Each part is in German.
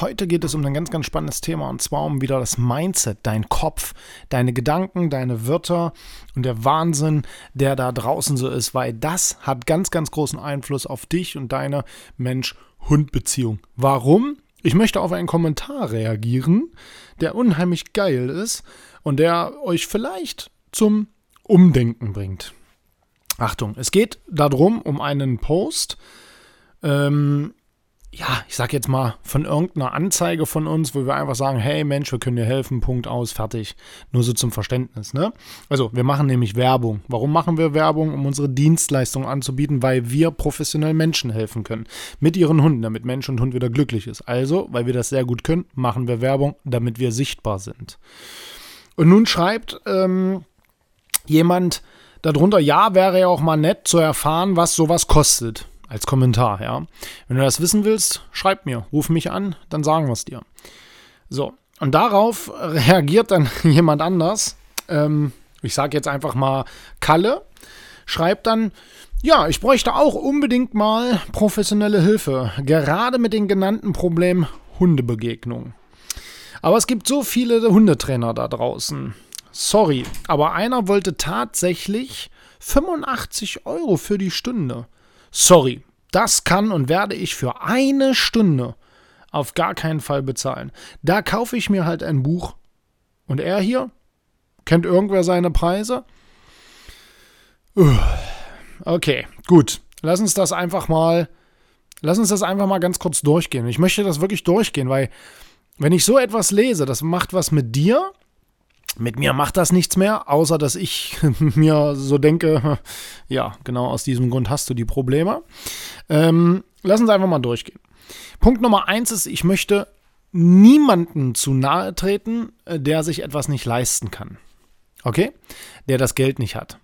Heute geht es um ein ganz, ganz spannendes Thema und zwar um wieder das Mindset, dein Kopf, deine Gedanken, deine Wörter und der Wahnsinn, der da draußen so ist, weil das hat ganz, ganz großen Einfluss auf dich und deine Mensch-Hund-Beziehung. Warum? Ich möchte auf einen Kommentar reagieren, der unheimlich geil ist und der euch vielleicht zum Umdenken bringt. Achtung, es geht darum, um einen Post, ähm, ja, ich sag jetzt mal, von irgendeiner Anzeige von uns, wo wir einfach sagen, hey Mensch, wir können dir helfen, Punkt aus, fertig. Nur so zum Verständnis, ne? Also, wir machen nämlich Werbung. Warum machen wir Werbung? Um unsere Dienstleistung anzubieten, weil wir professionell Menschen helfen können. Mit ihren Hunden, damit Mensch und Hund wieder glücklich ist. Also, weil wir das sehr gut können, machen wir Werbung, damit wir sichtbar sind. Und nun schreibt ähm, jemand darunter, ja, wäre ja auch mal nett zu erfahren, was sowas kostet als Kommentar, ja. Wenn du das wissen willst, schreib mir, ruf mich an, dann sagen wir es dir. So, und darauf reagiert dann jemand anders. Ähm, ich sage jetzt einfach mal Kalle, schreibt dann, ja, ich bräuchte auch unbedingt mal professionelle Hilfe, gerade mit den genannten Problemen Hundebegegnung. Aber es gibt so viele Hundetrainer da draußen. Sorry, aber einer wollte tatsächlich 85 Euro für die Stunde. Sorry, das kann und werde ich für eine Stunde auf gar keinen Fall bezahlen. Da kaufe ich mir halt ein Buch. Und er hier? Kennt irgendwer seine Preise? Okay, gut. Lass uns das einfach mal. Lass uns das einfach mal ganz kurz durchgehen. Ich möchte das wirklich durchgehen, weil wenn ich so etwas lese, das macht was mit dir mit mir macht das nichts mehr, außer dass ich mir so denke, ja, genau aus diesem Grund hast du die Probleme. Ähm, lass uns einfach mal durchgehen. Punkt Nummer eins ist, ich möchte niemanden zu nahe treten, äh, der sich etwas nicht leisten kann. Okay? Der das Geld nicht hat.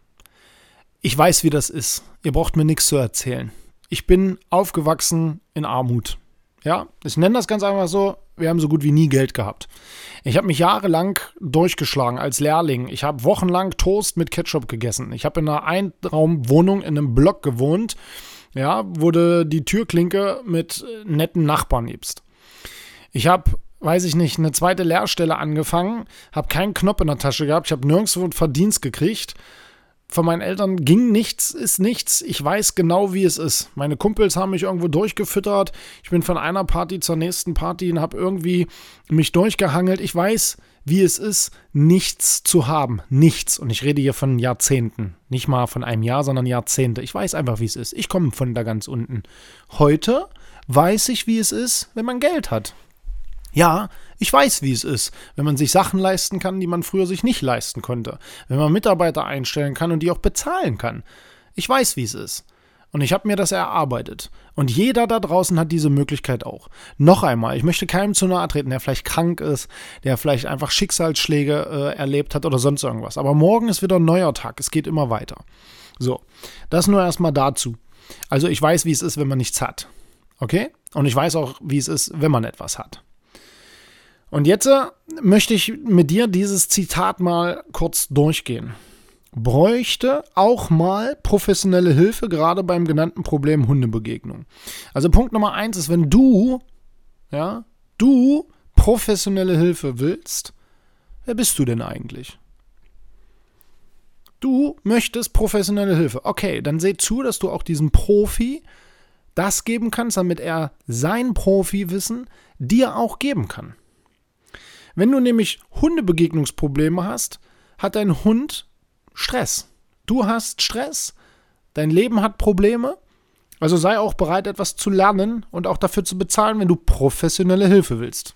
Ich weiß, wie das ist. Ihr braucht mir nichts zu erzählen. Ich bin aufgewachsen in Armut. Ja, ich nenne das ganz einfach so, wir haben so gut wie nie Geld gehabt. Ich habe mich jahrelang durchgeschlagen als Lehrling. Ich habe wochenlang Toast mit Ketchup gegessen. Ich habe in einer Einraumwohnung in einem Block gewohnt, ja, du die Türklinke mit netten Nachbarn nebst. Ich habe weiß ich nicht, eine zweite Lehrstelle angefangen, habe keinen Knopf in der Tasche gehabt, ich habe nirgendwo Verdienst gekriegt von meinen Eltern ging nichts, ist nichts. Ich weiß genau, wie es ist. Meine Kumpels haben mich irgendwo durchgefüttert. Ich bin von einer Party zur nächsten Party und habe irgendwie mich durchgehangelt. Ich weiß, wie es ist, nichts zu haben. Nichts. Und ich rede hier von Jahrzehnten. Nicht mal von einem Jahr, sondern Jahrzehnte. Ich weiß einfach, wie es ist. Ich komme von da ganz unten. Heute weiß ich, wie es ist, wenn man Geld hat. Ja, ich weiß, wie es ist, wenn man sich Sachen leisten kann, die man früher sich nicht leisten konnte. Wenn man Mitarbeiter einstellen kann und die auch bezahlen kann. Ich weiß, wie es ist. Und ich habe mir das erarbeitet. Und jeder da draußen hat diese Möglichkeit auch. Noch einmal, ich möchte keinem zu nahe treten, der vielleicht krank ist, der vielleicht einfach Schicksalsschläge äh, erlebt hat oder sonst irgendwas. Aber morgen ist wieder ein neuer Tag. Es geht immer weiter. So, das nur erstmal dazu. Also ich weiß, wie es ist, wenn man nichts hat. Okay? Und ich weiß auch, wie es ist, wenn man etwas hat. Und jetzt äh, möchte ich mit dir dieses Zitat mal kurz durchgehen. Bräuchte auch mal professionelle Hilfe, gerade beim genannten Problem Hundebegegnung. Also Punkt Nummer eins ist, wenn du, ja, du professionelle Hilfe willst, wer bist du denn eigentlich? Du möchtest professionelle Hilfe. Okay, dann seh zu, dass du auch diesem Profi das geben kannst, damit er sein Profiwissen dir auch geben kann. Wenn du nämlich Hundebegegnungsprobleme hast, hat dein Hund Stress. Du hast Stress, dein Leben hat Probleme, Also sei auch bereit, etwas zu lernen und auch dafür zu bezahlen, wenn du professionelle Hilfe willst.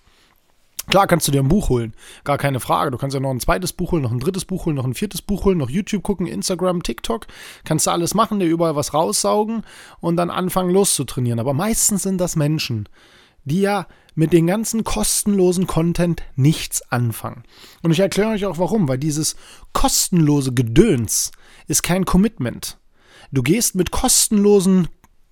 Klar kannst du dir ein Buch holen, gar keine Frage. Du kannst ja noch ein zweites Buch holen, noch ein drittes Buch holen, noch ein viertes Buch holen, noch YouTube gucken, Instagram, TikTok. Kannst du alles machen, dir überall was raussaugen und dann anfangen loszutrainieren. Aber meistens sind das Menschen, die ja mit den ganzen kostenlosen Content nichts anfangen. Und ich erkläre euch auch warum, weil dieses kostenlose Gedöns ist kein Commitment. Du gehst mit kostenlosen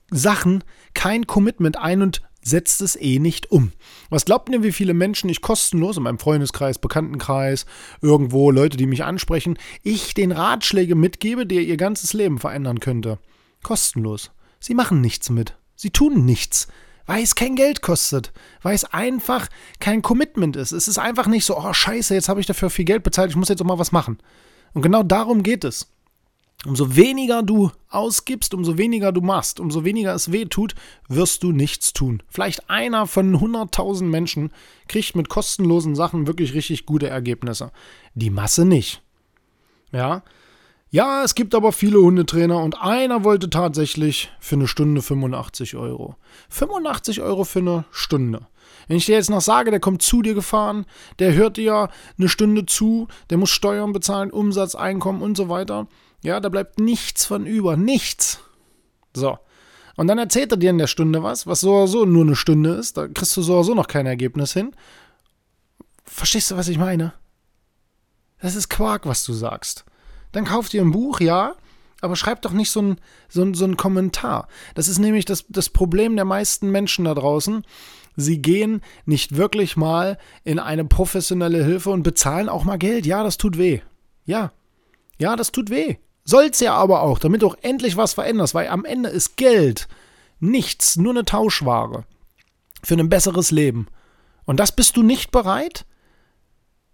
Sachen kein Commitment ein und setzt es eh nicht um. Was glaubt ihr, wie viele Menschen ich kostenlos in meinem Freundeskreis, Bekanntenkreis, irgendwo Leute, die mich ansprechen, ich den Ratschläge mitgebe, der ihr ganzes Leben verändern könnte? Kostenlos. Sie machen nichts mit. Sie tun nichts. Weil es kein Geld kostet. Weil es einfach kein Commitment ist. Es ist einfach nicht so, oh scheiße, jetzt habe ich dafür viel Geld bezahlt, ich muss jetzt auch mal was machen. Und genau darum geht es. Umso weniger du ausgibst, umso weniger du machst, umso weniger es weh tut, wirst du nichts tun. Vielleicht einer von 100.000 Menschen kriegt mit kostenlosen Sachen wirklich richtig gute Ergebnisse. Die Masse nicht. Ja. Ja, es gibt aber viele Hundetrainer und einer wollte tatsächlich für eine Stunde 85 Euro. 85 Euro für eine Stunde. Wenn ich dir jetzt noch sage, der kommt zu dir gefahren, der hört dir eine Stunde zu, der muss Steuern bezahlen, Umsatz, Einkommen und so weiter ja, da bleibt nichts von über. Nichts. So. Und dann erzählt er dir in der Stunde was, was so nur eine Stunde ist. Da kriegst du so noch kein Ergebnis hin. Verstehst du, was ich meine? Das ist Quark, was du sagst. Dann kauf dir ein Buch, ja, aber schreib doch nicht so ein, so so ein Kommentar. Das ist nämlich das, das Problem der meisten Menschen da draußen. Sie gehen nicht wirklich mal in eine professionelle Hilfe und bezahlen auch mal Geld. Ja, das tut weh. Ja. Ja, das tut weh. Soll's ja aber auch, damit du auch endlich was veränderst, weil am Ende ist Geld nichts, nur eine Tauschware für ein besseres Leben. Und das bist du nicht bereit?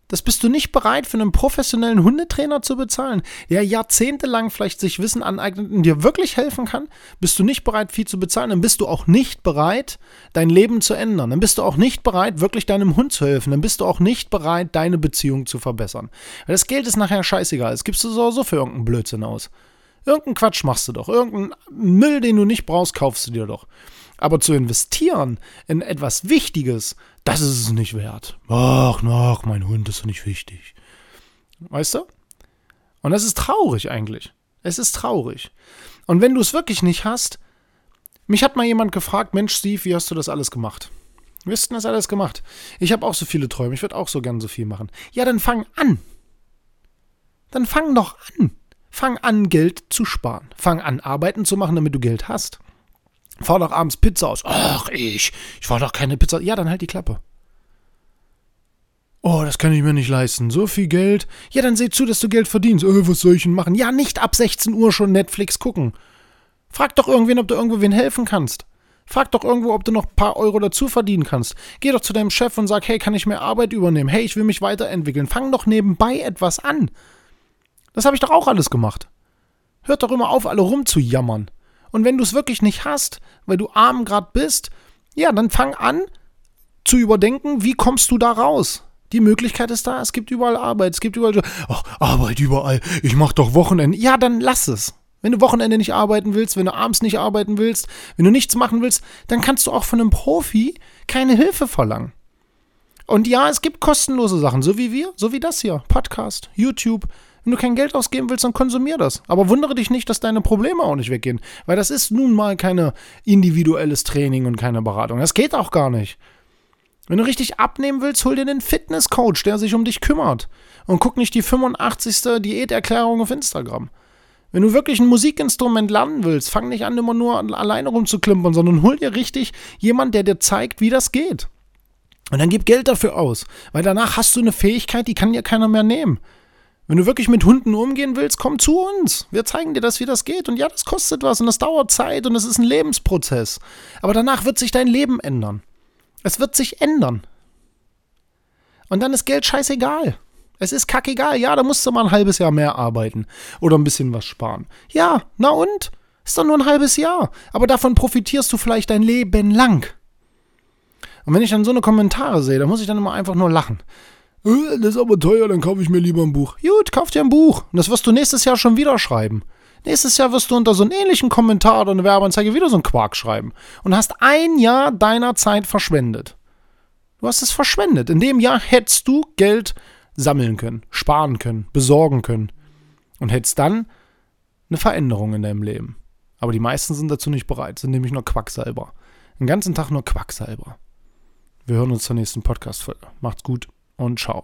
Das bist du nicht bereit für einen professionellen Hundetrainer zu bezahlen, der jahrzehntelang vielleicht sich Wissen aneignet und dir wirklich helfen kann? Bist du nicht bereit, viel zu bezahlen? Dann bist du auch nicht bereit, dein Leben zu ändern. Dann bist du auch nicht bereit, wirklich deinem Hund zu helfen. Dann bist du auch nicht bereit, deine Beziehung zu verbessern. Weil das Geld ist nachher scheißegal. Es gibst du so für irgendeinen Blödsinn aus. Irgendeinen Quatsch machst du doch. Irgendeinen Müll, den du nicht brauchst, kaufst du dir doch. Aber zu investieren in etwas Wichtiges, das ist es nicht wert. Ach, ach, mein Hund ist doch nicht wichtig. Weißt du? Und das ist traurig eigentlich. Es ist traurig. Und wenn du es wirklich nicht hast, mich hat mal jemand gefragt, Mensch, Steve, wie hast du das alles gemacht? Wie hast du das alles gemacht? Ich habe auch so viele Träume, ich würde auch so gern so viel machen. Ja, dann fang an. Dann fang doch an. Fang an, Geld zu sparen. Fang an, Arbeiten zu machen, damit du Geld hast. Fahr doch abends Pizza aus. Ach, ich. Ich fahr doch keine Pizza. Ja, dann halt die Klappe. Oh, das kann ich mir nicht leisten. So viel Geld. Ja, dann seh zu, dass du Geld verdienst. Oh, was soll ich denn machen? Ja, nicht ab 16 Uhr schon Netflix gucken. Frag doch irgendwen, ob du irgendwo wen helfen kannst. Frag doch irgendwo, ob du noch ein paar Euro dazu verdienen kannst. Geh doch zu deinem Chef und sag, hey, kann ich mehr Arbeit übernehmen? Hey, ich will mich weiterentwickeln. Fang doch nebenbei etwas an. Das habe ich doch auch alles gemacht. Hört doch immer auf, alle rumzujammern. Und wenn du es wirklich nicht hast, weil du arm gerade bist, ja, dann fang an zu überdenken, wie kommst du da raus? Die Möglichkeit ist da, es gibt überall Arbeit, es gibt überall, ach, Arbeit überall, ich mach doch Wochenende. Ja, dann lass es. Wenn du Wochenende nicht arbeiten willst, wenn du abends nicht arbeiten willst, wenn du nichts machen willst, dann kannst du auch von einem Profi keine Hilfe verlangen. Und ja, es gibt kostenlose Sachen, so wie wir, so wie das hier, Podcast, YouTube, wenn du kein Geld ausgeben willst, dann konsumier das. Aber wundere dich nicht, dass deine Probleme auch nicht weggehen. Weil das ist nun mal kein individuelles Training und keine Beratung. Das geht auch gar nicht. Wenn du richtig abnehmen willst, hol dir einen Fitnesscoach, der sich um dich kümmert. Und guck nicht die 85. Diäterklärung auf Instagram. Wenn du wirklich ein Musikinstrument lernen willst, fang nicht an, immer nur alleine rumzuklimpern, sondern hol dir richtig jemand, der dir zeigt, wie das geht. Und dann gib Geld dafür aus, weil danach hast du eine Fähigkeit, die kann dir keiner mehr nehmen. Wenn du wirklich mit Hunden umgehen willst, komm zu uns. Wir zeigen dir das, wie das geht. Und ja, das kostet was und das dauert Zeit und es ist ein Lebensprozess. Aber danach wird sich dein Leben ändern. Es wird sich ändern. Und dann ist Geld scheißegal. Es ist kackegal. Ja, da musst du mal ein halbes Jahr mehr arbeiten oder ein bisschen was sparen. Ja, na und? Ist doch nur ein halbes Jahr. Aber davon profitierst du vielleicht dein Leben lang. Und wenn ich dann so eine Kommentare sehe, dann muss ich dann immer einfach nur lachen. Das ist aber teuer, dann kaufe ich mir lieber ein Buch. Gut, kauf dir ein Buch. Und das wirst du nächstes Jahr schon wieder schreiben. Nächstes Jahr wirst du unter so einen ähnlichen Kommentar oder eine Werbeanzeige wieder so einen Quark schreiben und hast ein Jahr deiner Zeit verschwendet. Du hast es verschwendet. In dem Jahr hättest du Geld sammeln können, sparen können, besorgen können und hättest dann eine Veränderung in deinem Leben. Aber die meisten sind dazu nicht bereit, sind nämlich nur Quacksalber. Den ganzen Tag nur Quacksalber. Wir hören uns zur nächsten Podcast-Folge. Macht's gut und ciao.